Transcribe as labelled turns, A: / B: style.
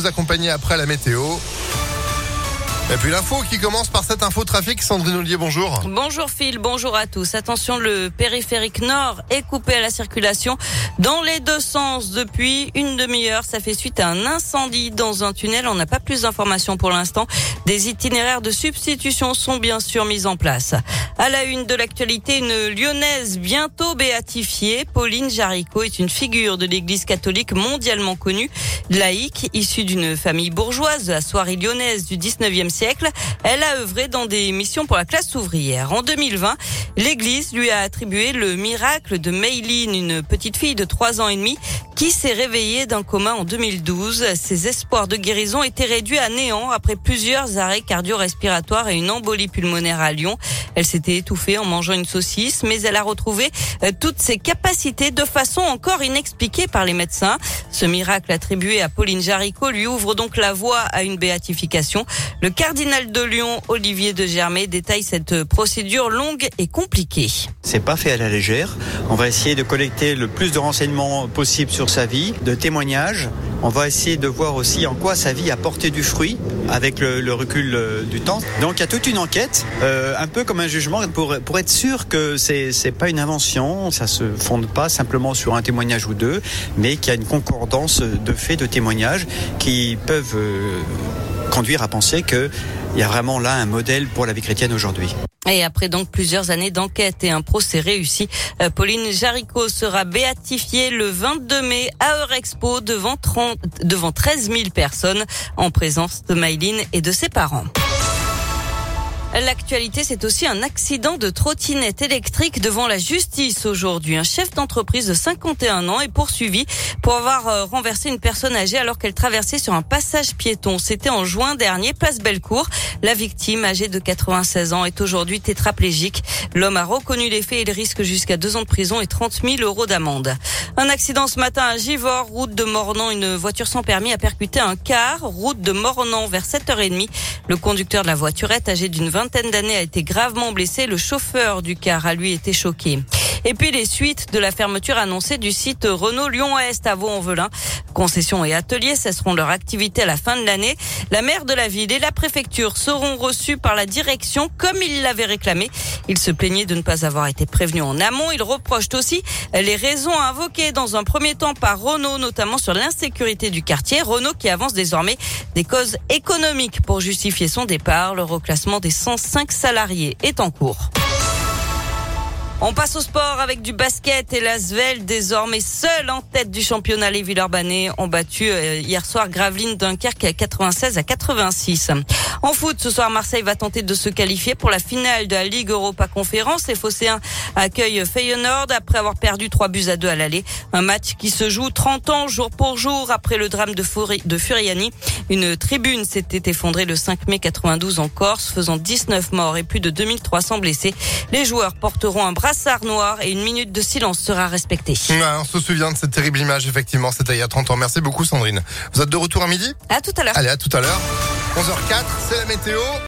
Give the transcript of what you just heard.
A: Vous accompagner après la météo. Et puis l'info qui commence par cette info trafic. Sandrine Ollier, bonjour.
B: Bonjour Phil, bonjour à tous. Attention, le périphérique nord est coupé à la circulation dans les deux sens depuis une demi-heure. Ça fait suite à un incendie dans un tunnel. On n'a pas plus d'informations pour l'instant. Des itinéraires de substitution sont bien sûr mis en place. À la une de l'actualité, une lyonnaise bientôt béatifiée. Pauline Jaricot est une figure de l'église catholique mondialement connue, laïque, issue d'une famille bourgeoise la soirée lyonnaise du 19e siècle Elle a œuvré dans des missions pour la classe ouvrière. En 2020, l'Église lui a attribué le miracle de Mayline, une petite fille de 3 ans et demi qui s'est réveillée d'un coma en 2012. Ses espoirs de guérison étaient réduits à néant après plusieurs arrêts cardio-respiratoires et une embolie pulmonaire à Lyon. Elle s'était étouffée en mangeant une saucisse, mais elle a retrouvé euh, toutes ses capacités de façon encore inexpliquée par les médecins. Ce miracle attribué à Pauline Jaricot lui ouvre donc la voie à une béatification. Le cardinal de Lyon, Olivier de Germay, détaille cette procédure longue et compliquée.
C: C'est pas fait à la légère. On va essayer de collecter le plus de renseignements possible sur sa vie, de témoignages. On va essayer de voir aussi en quoi sa vie a porté du fruit avec le, recul euh, du temps. Donc il y a toute une enquête, euh, un peu comme un jugement, pour, pour être sûr que c'est c'est pas une invention, ça se fonde pas simplement sur un témoignage ou deux, mais qu'il y a une concordance de faits, de témoignages qui peuvent euh, conduire à penser qu'il y a vraiment là un modèle pour la vie chrétienne aujourd'hui.
B: Et après donc plusieurs années d'enquête et un procès réussi, euh, Pauline Jaricot sera béatifiée le 22 mai à Eurexpo devant, 30, devant 13 000 personnes en présence de Maïline et de ses parents. L'actualité, c'est aussi un accident de trottinette électrique devant la justice aujourd'hui. Un chef d'entreprise de 51 ans est poursuivi pour avoir euh, renversé une personne âgée alors qu'elle traversait sur un passage piéton. C'était en juin dernier, place Bellecour. La victime, âgée de 96 ans, est aujourd'hui tétraplégique. L'homme a reconnu les faits et il risque jusqu'à deux ans de prison et 30 000 euros d'amende. Un accident ce matin à Givors, route de Mornan. Une voiture sans permis a percuté un car, route de Mornan vers 7h30. Le conducteur de la voiturette, âgé d'une vingtaine d'années, a été gravement blessé. Le chauffeur du car a lui été choqué. Et puis les suites de la fermeture annoncée du site Renault Lyon-Est à Vaux-en-Velin. Concessions et ateliers cesseront leur activité à la fin de l'année. La maire de la ville et la préfecture seront reçus par la direction comme ils l'avaient réclamé. Ils se plaignaient de ne pas avoir été prévenus en amont. Ils reprochent aussi les raisons invoquées dans un premier temps par Renault, notamment sur l'insécurité du quartier. Renault qui avance désormais des causes économiques pour justifier son départ. Le reclassement des 105 salariés est en cours. On passe au sport avec du basket et l'Asvel désormais seul en tête du championnat. Les Villeurbanais ont battu euh, hier soir Gravelines Dunkerque à 96 à 86. En foot, ce soir, Marseille va tenter de se qualifier pour la finale de la Ligue Europa Conférence. Les Phocéens accueillent Feyenoord après avoir perdu 3 buts à 2 à l'aller. Un match qui se joue 30 ans jour pour jour après le drame de, Furi de Furiani. Une tribune s'était effondrée le 5 mai 92 en Corse, faisant 19 morts et plus de 2300 blessés. Les joueurs porteront un bras brassard noir et une minute de silence sera respectée.
A: on se souvient de cette terrible image, effectivement, c'était il y a 30 ans. Merci beaucoup Sandrine. Vous êtes de retour à midi?
B: À tout à l'heure.
A: Allez, à tout à l'heure. 11h04, c'est la météo.